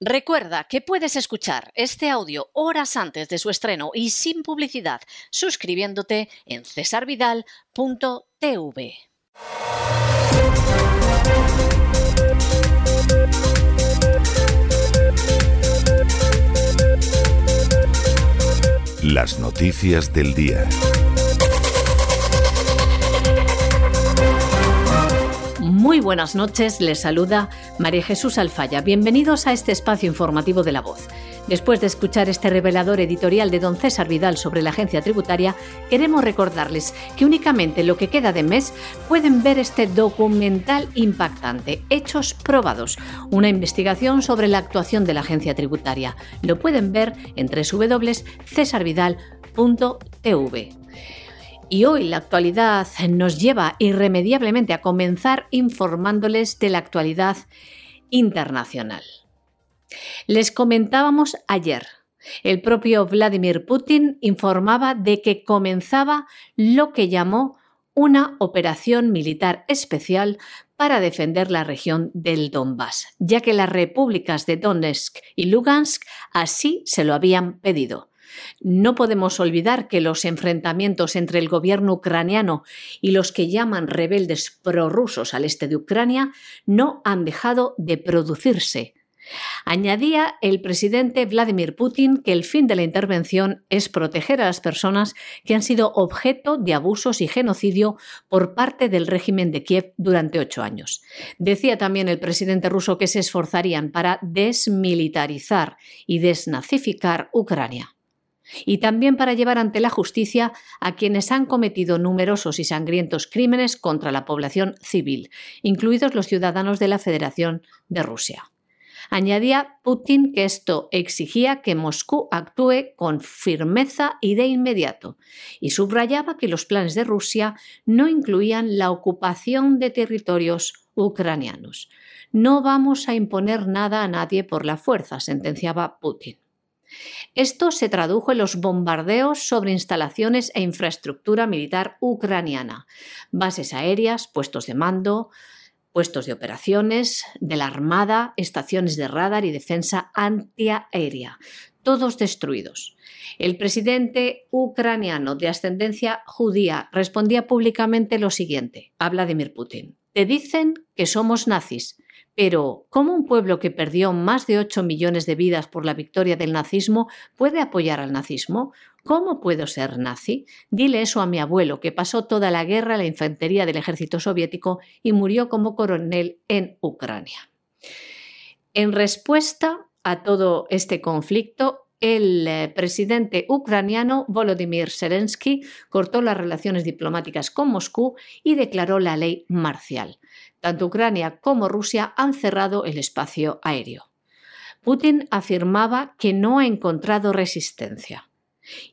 Recuerda que puedes escuchar este audio horas antes de su estreno y sin publicidad suscribiéndote en cesarvidal.tv. Las noticias del día. Muy buenas noches, les saluda María Jesús Alfaya. Bienvenidos a este espacio informativo de La Voz. Después de escuchar este revelador editorial de don César Vidal sobre la agencia tributaria, queremos recordarles que únicamente lo que queda de mes pueden ver este documental impactante, Hechos Probados, una investigación sobre la actuación de la agencia tributaria. Lo pueden ver en www.cesarvidal.tv. Y hoy la actualidad nos lleva irremediablemente a comenzar informándoles de la actualidad internacional. Les comentábamos ayer, el propio Vladimir Putin informaba de que comenzaba lo que llamó una operación militar especial para defender la región del Donbass, ya que las repúblicas de Donetsk y Lugansk así se lo habían pedido. No podemos olvidar que los enfrentamientos entre el gobierno ucraniano y los que llaman rebeldes prorrusos al este de Ucrania no han dejado de producirse. Añadía el presidente Vladimir Putin que el fin de la intervención es proteger a las personas que han sido objeto de abusos y genocidio por parte del régimen de Kiev durante ocho años. Decía también el presidente ruso que se esforzarían para desmilitarizar y desnazificar Ucrania y también para llevar ante la justicia a quienes han cometido numerosos y sangrientos crímenes contra la población civil, incluidos los ciudadanos de la Federación de Rusia. Añadía Putin que esto exigía que Moscú actúe con firmeza y de inmediato, y subrayaba que los planes de Rusia no incluían la ocupación de territorios ucranianos. No vamos a imponer nada a nadie por la fuerza, sentenciaba Putin. Esto se tradujo en los bombardeos sobre instalaciones e infraestructura militar ucraniana, bases aéreas, puestos de mando, puestos de operaciones de la Armada, estaciones de radar y defensa antiaérea, todos destruidos. El presidente ucraniano de ascendencia judía respondía públicamente lo siguiente a Vladimir Putin. Te dicen que somos nazis, pero, ¿cómo un pueblo que perdió más de 8 millones de vidas por la victoria del nazismo puede apoyar al nazismo? ¿Cómo puedo ser nazi? Dile eso a mi abuelo, que pasó toda la guerra en la infantería del ejército soviético y murió como coronel en Ucrania. En respuesta a todo este conflicto, el eh, presidente ucraniano Volodymyr Zelensky cortó las relaciones diplomáticas con Moscú y declaró la ley marcial. Tanto Ucrania como Rusia han cerrado el espacio aéreo. Putin afirmaba que no ha encontrado resistencia.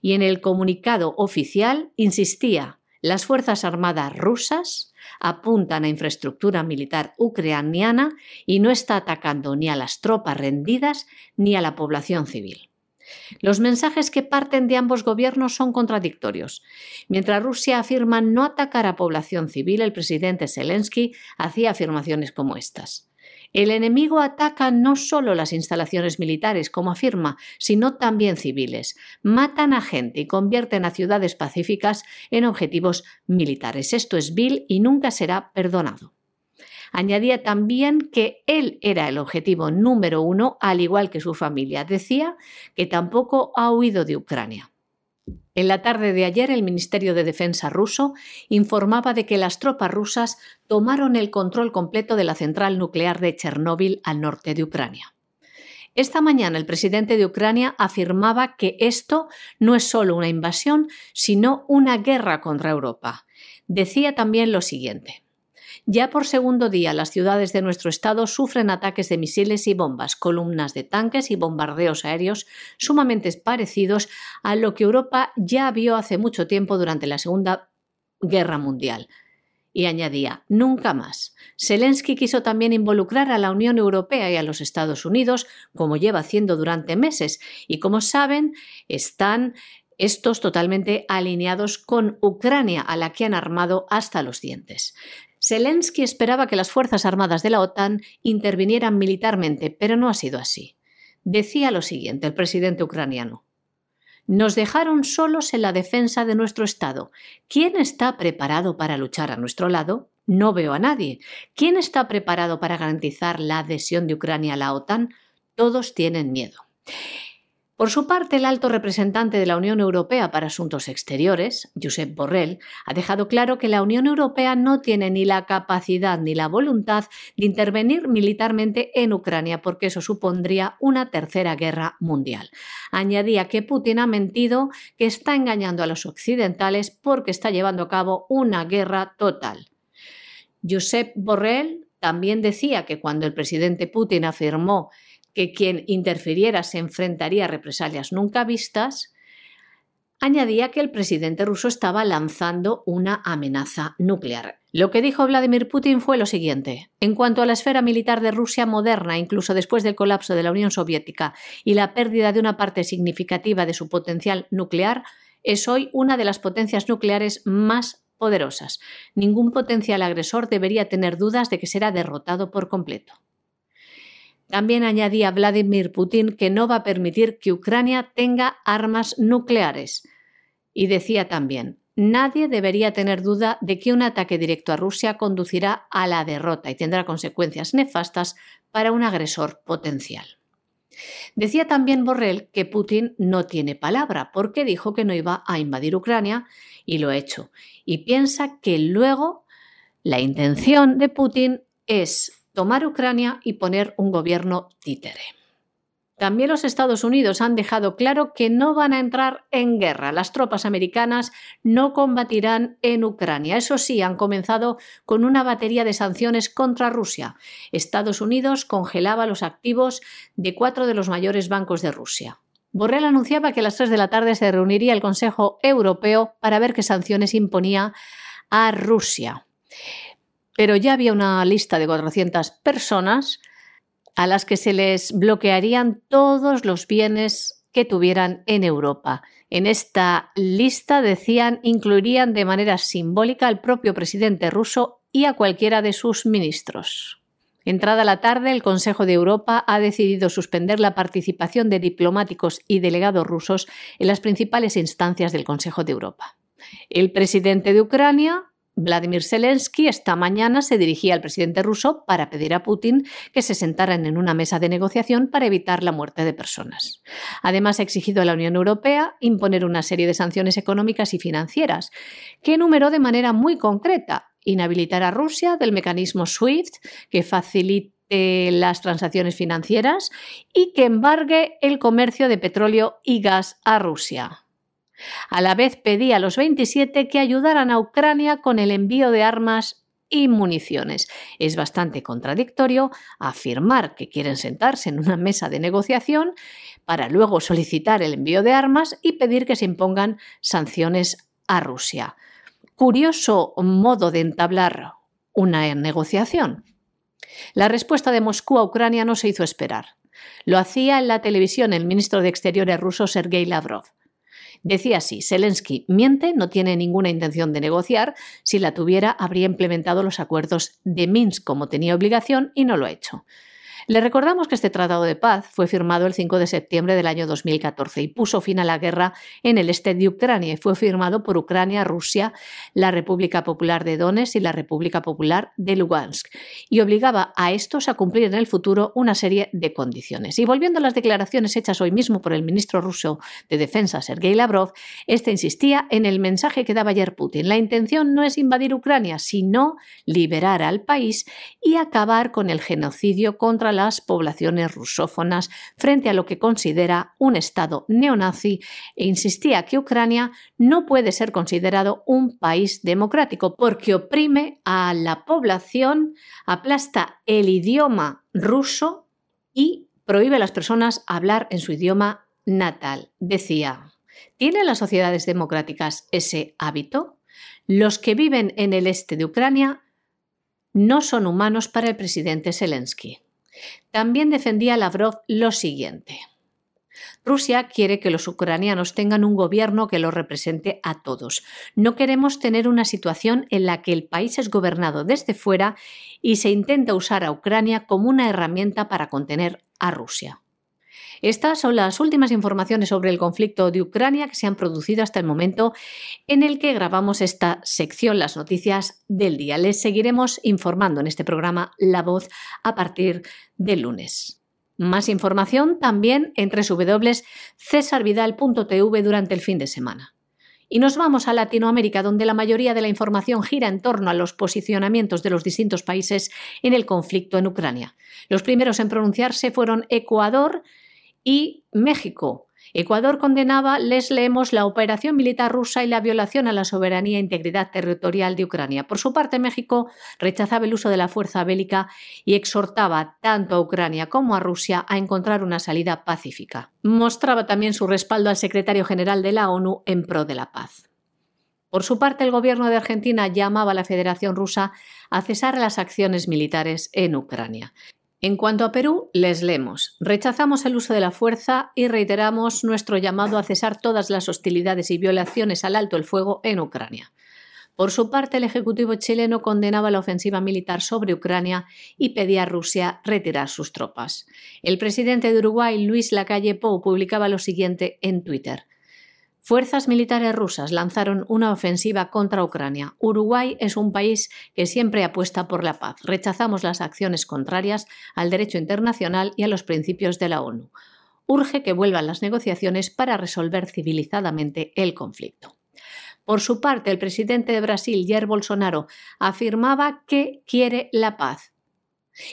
Y en el comunicado oficial insistía, las Fuerzas Armadas rusas apuntan a infraestructura militar ucraniana y no está atacando ni a las tropas rendidas ni a la población civil. Los mensajes que parten de ambos gobiernos son contradictorios. Mientras Rusia afirma no atacar a población civil, el presidente Zelensky hacía afirmaciones como estas. El enemigo ataca no solo las instalaciones militares, como afirma, sino también civiles. Matan a gente y convierten a ciudades pacíficas en objetivos militares. Esto es vil y nunca será perdonado. Añadía también que él era el objetivo número uno, al igual que su familia. Decía que tampoco ha huido de Ucrania. En la tarde de ayer, el Ministerio de Defensa ruso informaba de que las tropas rusas tomaron el control completo de la central nuclear de Chernóbil al norte de Ucrania. Esta mañana el presidente de Ucrania afirmaba que esto no es solo una invasión, sino una guerra contra Europa. Decía también lo siguiente. Ya por segundo día las ciudades de nuestro estado sufren ataques de misiles y bombas, columnas de tanques y bombardeos aéreos sumamente parecidos a lo que Europa ya vio hace mucho tiempo durante la Segunda Guerra Mundial. Y añadía, nunca más. Zelensky quiso también involucrar a la Unión Europea y a los Estados Unidos, como lleva haciendo durante meses, y como saben, están estos totalmente alineados con Ucrania, a la que han armado hasta los dientes. Zelensky esperaba que las Fuerzas Armadas de la OTAN intervinieran militarmente, pero no ha sido así. decía lo siguiente el presidente ucraniano. Nos dejaron solos en la defensa de nuestro Estado. ¿Quién está preparado para luchar a nuestro lado? No veo a nadie. ¿Quién está preparado para garantizar la adhesión de Ucrania a la OTAN? Todos tienen miedo. Por su parte, el alto representante de la Unión Europea para Asuntos Exteriores, Josep Borrell, ha dejado claro que la Unión Europea no tiene ni la capacidad ni la voluntad de intervenir militarmente en Ucrania porque eso supondría una tercera guerra mundial. Añadía que Putin ha mentido, que está engañando a los occidentales porque está llevando a cabo una guerra total. Josep Borrell también decía que cuando el presidente Putin afirmó que quien interfiriera se enfrentaría a represalias nunca vistas, añadía que el presidente ruso estaba lanzando una amenaza nuclear. Lo que dijo Vladimir Putin fue lo siguiente. En cuanto a la esfera militar de Rusia moderna, incluso después del colapso de la Unión Soviética y la pérdida de una parte significativa de su potencial nuclear, es hoy una de las potencias nucleares más poderosas. Ningún potencial agresor debería tener dudas de que será derrotado por completo. También añadía Vladimir Putin que no va a permitir que Ucrania tenga armas nucleares. Y decía también, nadie debería tener duda de que un ataque directo a Rusia conducirá a la derrota y tendrá consecuencias nefastas para un agresor potencial. Decía también Borrell que Putin no tiene palabra porque dijo que no iba a invadir Ucrania y lo ha hecho. Y piensa que luego la intención de Putin es tomar Ucrania y poner un gobierno títere. También los Estados Unidos han dejado claro que no van a entrar en guerra. Las tropas americanas no combatirán en Ucrania. Eso sí, han comenzado con una batería de sanciones contra Rusia. Estados Unidos congelaba los activos de cuatro de los mayores bancos de Rusia. Borrell anunciaba que a las 3 de la tarde se reuniría el Consejo Europeo para ver qué sanciones imponía a Rusia pero ya había una lista de 400 personas a las que se les bloquearían todos los bienes que tuvieran en Europa. En esta lista, decían, incluirían de manera simbólica al propio presidente ruso y a cualquiera de sus ministros. Entrada la tarde, el Consejo de Europa ha decidido suspender la participación de diplomáticos y delegados rusos en las principales instancias del Consejo de Europa. El presidente de Ucrania, Vladimir Zelensky esta mañana se dirigía al presidente ruso para pedir a Putin que se sentaran en una mesa de negociación para evitar la muerte de personas. Además, ha exigido a la Unión Europea imponer una serie de sanciones económicas y financieras, que enumeró de manera muy concreta inhabilitar a Rusia del mecanismo SWIFT, que facilite las transacciones financieras y que embargue el comercio de petróleo y gas a Rusia. A la vez pedía a los 27 que ayudaran a Ucrania con el envío de armas y municiones. Es bastante contradictorio afirmar que quieren sentarse en una mesa de negociación para luego solicitar el envío de armas y pedir que se impongan sanciones a Rusia. Curioso modo de entablar una negociación. La respuesta de Moscú a Ucrania no se hizo esperar. Lo hacía en la televisión el ministro de Exteriores ruso Sergei Lavrov. Decía así, Zelensky miente, no tiene ninguna intención de negociar, si la tuviera habría implementado los acuerdos de Minsk como tenía obligación y no lo ha hecho. Le recordamos que este tratado de paz fue firmado el 5 de septiembre del año 2014 y puso fin a la guerra en el este de Ucrania y fue firmado por Ucrania, Rusia, la República Popular de Donetsk y la República Popular de Lugansk y obligaba a estos a cumplir en el futuro una serie de condiciones. Y volviendo a las declaraciones hechas hoy mismo por el ministro ruso de Defensa, Sergei Lavrov, este insistía en el mensaje que daba ayer Putin. La intención no es invadir Ucrania, sino liberar al país y acabar con el genocidio contra las poblaciones rusófonas frente a lo que considera un Estado neonazi e insistía que Ucrania no puede ser considerado un país democrático porque oprime a la población, aplasta el idioma ruso y prohíbe a las personas hablar en su idioma natal. Decía, ¿tienen las sociedades democráticas ese hábito? Los que viven en el este de Ucrania no son humanos para el presidente Zelensky. También defendía Lavrov lo siguiente. Rusia quiere que los ucranianos tengan un gobierno que los represente a todos. No queremos tener una situación en la que el país es gobernado desde fuera y se intenta usar a Ucrania como una herramienta para contener a Rusia. Estas son las últimas informaciones sobre el conflicto de Ucrania que se han producido hasta el momento en el que grabamos esta sección, las noticias del día. Les seguiremos informando en este programa La Voz a partir del lunes. Más información también en www.cesarvidal.tv durante el fin de semana. Y nos vamos a Latinoamérica, donde la mayoría de la información gira en torno a los posicionamientos de los distintos países en el conflicto en Ucrania. Los primeros en pronunciarse fueron Ecuador y México. Ecuador condenaba, les leemos, la operación militar rusa y la violación a la soberanía e integridad territorial de Ucrania. Por su parte, México rechazaba el uso de la fuerza bélica y exhortaba tanto a Ucrania como a Rusia a encontrar una salida pacífica. Mostraba también su respaldo al secretario general de la ONU en pro de la paz. Por su parte, el gobierno de Argentina llamaba a la Federación Rusa a cesar las acciones militares en Ucrania. En cuanto a Perú, les leemos. Rechazamos el uso de la fuerza y reiteramos nuestro llamado a cesar todas las hostilidades y violaciones al alto el fuego en Ucrania. Por su parte, el Ejecutivo chileno condenaba la ofensiva militar sobre Ucrania y pedía a Rusia retirar sus tropas. El presidente de Uruguay, Luis Lacalle Pou, publicaba lo siguiente en Twitter. Fuerzas militares rusas lanzaron una ofensiva contra Ucrania. Uruguay es un país que siempre apuesta por la paz. Rechazamos las acciones contrarias al derecho internacional y a los principios de la ONU. Urge que vuelvan las negociaciones para resolver civilizadamente el conflicto. Por su parte, el presidente de Brasil, Jair Bolsonaro, afirmaba que quiere la paz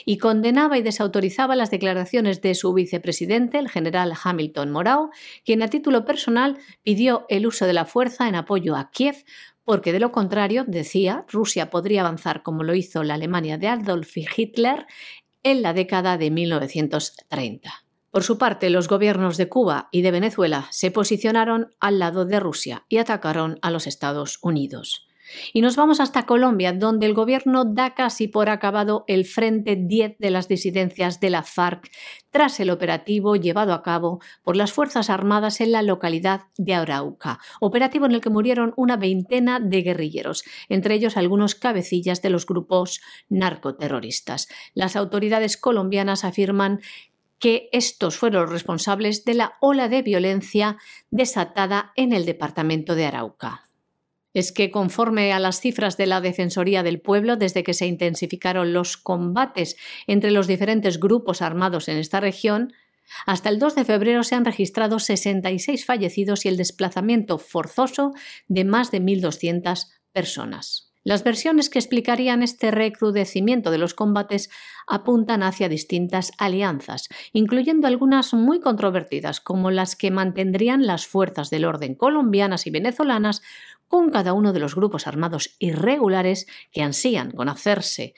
y condenaba y desautorizaba las declaraciones de su vicepresidente, el general Hamilton Morao, quien a título personal pidió el uso de la fuerza en apoyo a Kiev, porque de lo contrario, decía, Rusia podría avanzar como lo hizo la Alemania de Adolf Hitler en la década de 1930. Por su parte, los gobiernos de Cuba y de Venezuela se posicionaron al lado de Rusia y atacaron a los Estados Unidos. Y nos vamos hasta Colombia, donde el gobierno da casi por acabado el Frente 10 de las disidencias de la FARC tras el operativo llevado a cabo por las Fuerzas Armadas en la localidad de Arauca, operativo en el que murieron una veintena de guerrilleros, entre ellos algunos cabecillas de los grupos narcoterroristas. Las autoridades colombianas afirman que estos fueron los responsables de la ola de violencia desatada en el departamento de Arauca es que conforme a las cifras de la Defensoría del Pueblo, desde que se intensificaron los combates entre los diferentes grupos armados en esta región, hasta el 2 de febrero se han registrado 66 fallecidos y el desplazamiento forzoso de más de 1.200 personas. Las versiones que explicarían este recrudecimiento de los combates apuntan hacia distintas alianzas, incluyendo algunas muy controvertidas, como las que mantendrían las fuerzas del orden colombianas y venezolanas con cada uno de los grupos armados irregulares que ansían con hacerse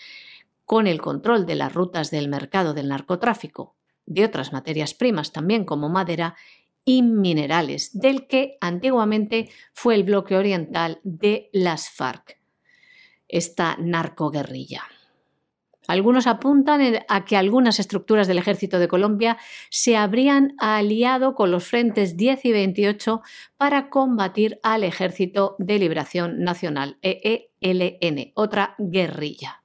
con el control de las rutas del mercado del narcotráfico, de otras materias primas también como madera y minerales, del que antiguamente fue el bloque oriental de las FARC esta narcoguerrilla. Algunos apuntan a que algunas estructuras del ejército de Colombia se habrían aliado con los frentes 10 y 28 para combatir al Ejército de Liberación Nacional, EELN, otra guerrilla.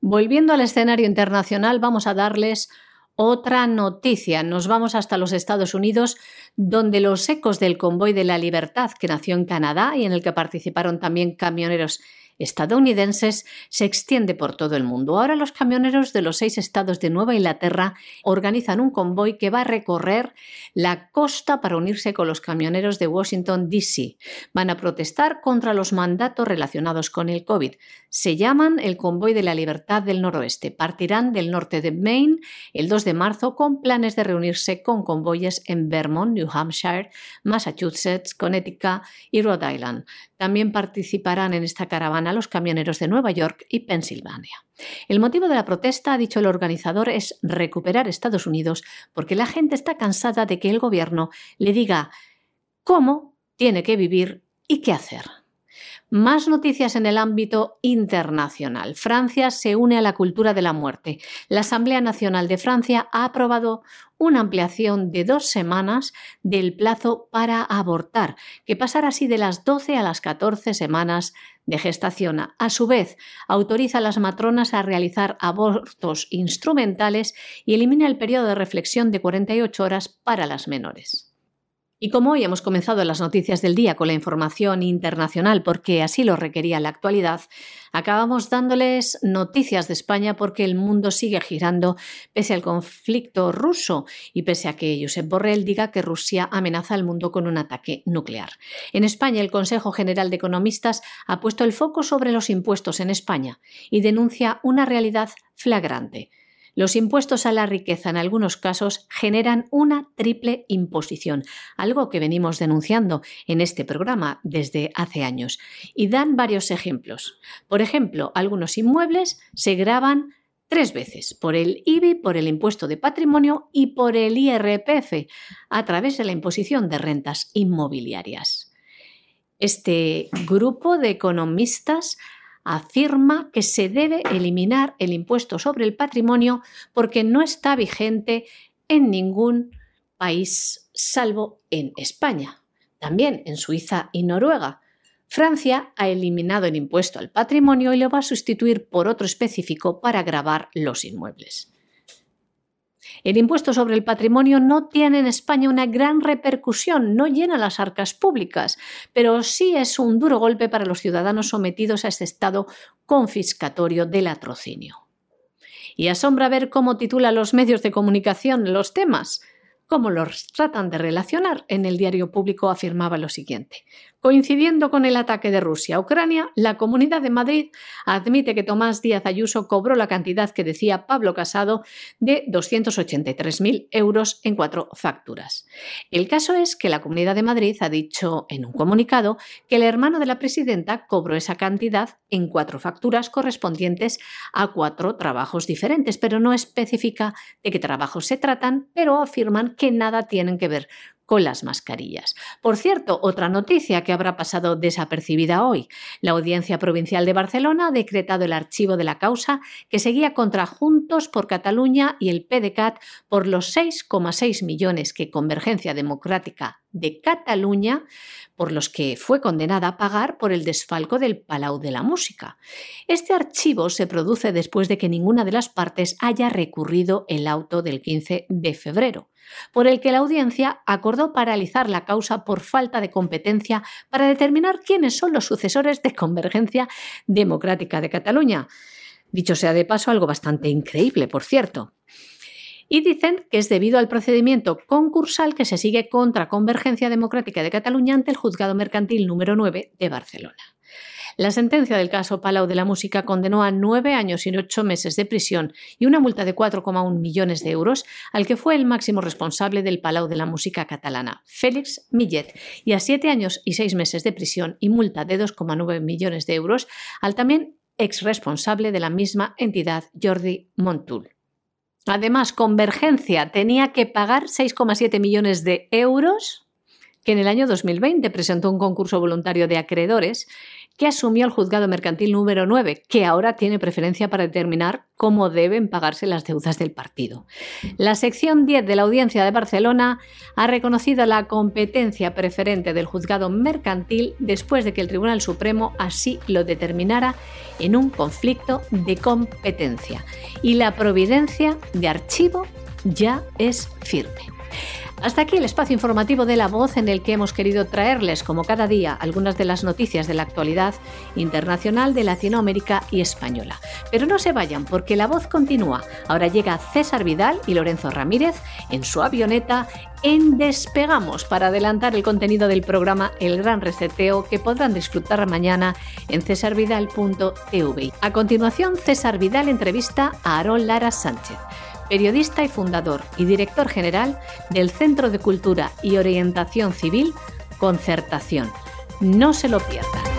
Volviendo al escenario internacional, vamos a darles otra noticia. Nos vamos hasta los Estados Unidos, donde los ecos del convoy de la libertad que nació en Canadá y en el que participaron también camioneros estadounidenses se extiende por todo el mundo. Ahora los camioneros de los seis estados de Nueva Inglaterra organizan un convoy que va a recorrer la costa para unirse con los camioneros de Washington, D.C. Van a protestar contra los mandatos relacionados con el COVID. Se llaman el Convoy de la Libertad del Noroeste. Partirán del norte de Maine el 2 de marzo con planes de reunirse con convoyes en Vermont, New Hampshire, Massachusetts, Connecticut y Rhode Island. También participarán en esta caravana los camioneros de Nueva York y Pensilvania. El motivo de la protesta, ha dicho el organizador, es recuperar Estados Unidos porque la gente está cansada de que el gobierno le diga cómo tiene que vivir y qué hacer. Más noticias en el ámbito internacional. Francia se une a la cultura de la muerte. La Asamblea Nacional de Francia ha aprobado una ampliación de dos semanas del plazo para abortar, que pasará así de las 12 a las 14 semanas de gestación. A su vez, autoriza a las matronas a realizar abortos instrumentales y elimina el periodo de reflexión de 48 horas para las menores. Y como hoy hemos comenzado las noticias del día con la información internacional porque así lo requería la actualidad, acabamos dándoles noticias de España porque el mundo sigue girando pese al conflicto ruso y pese a que Josep Borrell diga que Rusia amenaza al mundo con un ataque nuclear. En España, el Consejo General de Economistas ha puesto el foco sobre los impuestos en España y denuncia una realidad flagrante los impuestos a la riqueza en algunos casos generan una triple imposición, algo que venimos denunciando en este programa desde hace años. Y dan varios ejemplos. Por ejemplo, algunos inmuebles se graban tres veces, por el IBI, por el impuesto de patrimonio y por el IRPF, a través de la imposición de rentas inmobiliarias. Este grupo de economistas afirma que se debe eliminar el impuesto sobre el patrimonio porque no está vigente en ningún país salvo en España, también en Suiza y Noruega. Francia ha eliminado el impuesto al patrimonio y lo va a sustituir por otro específico para grabar los inmuebles. El impuesto sobre el patrimonio no tiene en España una gran repercusión, no llena las arcas públicas, pero sí es un duro golpe para los ciudadanos sometidos a este estado confiscatorio del latrocinio. Y asombra ver cómo titula los medios de comunicación los temas cómo los tratan de relacionar, en el diario público afirmaba lo siguiente. Coincidiendo con el ataque de Rusia a Ucrania, la Comunidad de Madrid admite que Tomás Díaz Ayuso cobró la cantidad que decía Pablo Casado de 283.000 euros en cuatro facturas. El caso es que la Comunidad de Madrid ha dicho en un comunicado que el hermano de la presidenta cobró esa cantidad en cuatro facturas correspondientes a cuatro trabajos diferentes, pero no especifica de qué trabajos se tratan, pero afirman que nada tienen que ver con las mascarillas. Por cierto, otra noticia que habrá pasado desapercibida hoy. La Audiencia Provincial de Barcelona ha decretado el archivo de la causa que seguía contra Juntos por Cataluña y el PDCAT por los 6,6 millones que Convergencia Democrática de Cataluña por los que fue condenada a pagar por el desfalco del Palau de la Música. Este archivo se produce después de que ninguna de las partes haya recurrido el auto del 15 de febrero, por el que la audiencia acordó paralizar la causa por falta de competencia para determinar quiénes son los sucesores de Convergencia Democrática de Cataluña. Dicho sea de paso, algo bastante increíble, por cierto y dicen que es debido al procedimiento concursal que se sigue contra Convergencia Democrática de Cataluña ante el Juzgado Mercantil número 9 de Barcelona. La sentencia del caso Palau de la Música condenó a nueve años y ocho meses de prisión y una multa de 4,1 millones de euros al que fue el máximo responsable del Palau de la Música catalana, Félix Millet, y a siete años y seis meses de prisión y multa de 2,9 millones de euros al también ex responsable de la misma entidad, Jordi Montul. Además, Convergencia tenía que pagar 6,7 millones de euros que en el año 2020 presentó un concurso voluntario de acreedores que asumió el juzgado mercantil número 9, que ahora tiene preferencia para determinar cómo deben pagarse las deudas del partido. La sección 10 de la Audiencia de Barcelona ha reconocido la competencia preferente del juzgado mercantil después de que el Tribunal Supremo así lo determinara en un conflicto de competencia. Y la providencia de archivo ya es firme. Hasta aquí el espacio informativo de la voz en el que hemos querido traerles, como cada día, algunas de las noticias de la actualidad internacional de Latinoamérica y española. Pero no se vayan, porque la voz continúa. Ahora llega César Vidal y Lorenzo Ramírez en su avioneta en Despegamos para adelantar el contenido del programa El Gran Reseteo que podrán disfrutar mañana en cesarvidal.tv. A continuación, César Vidal entrevista a Aarón Lara Sánchez periodista y fundador y director general del Centro de Cultura y Orientación Civil Concertación. No se lo pierdan.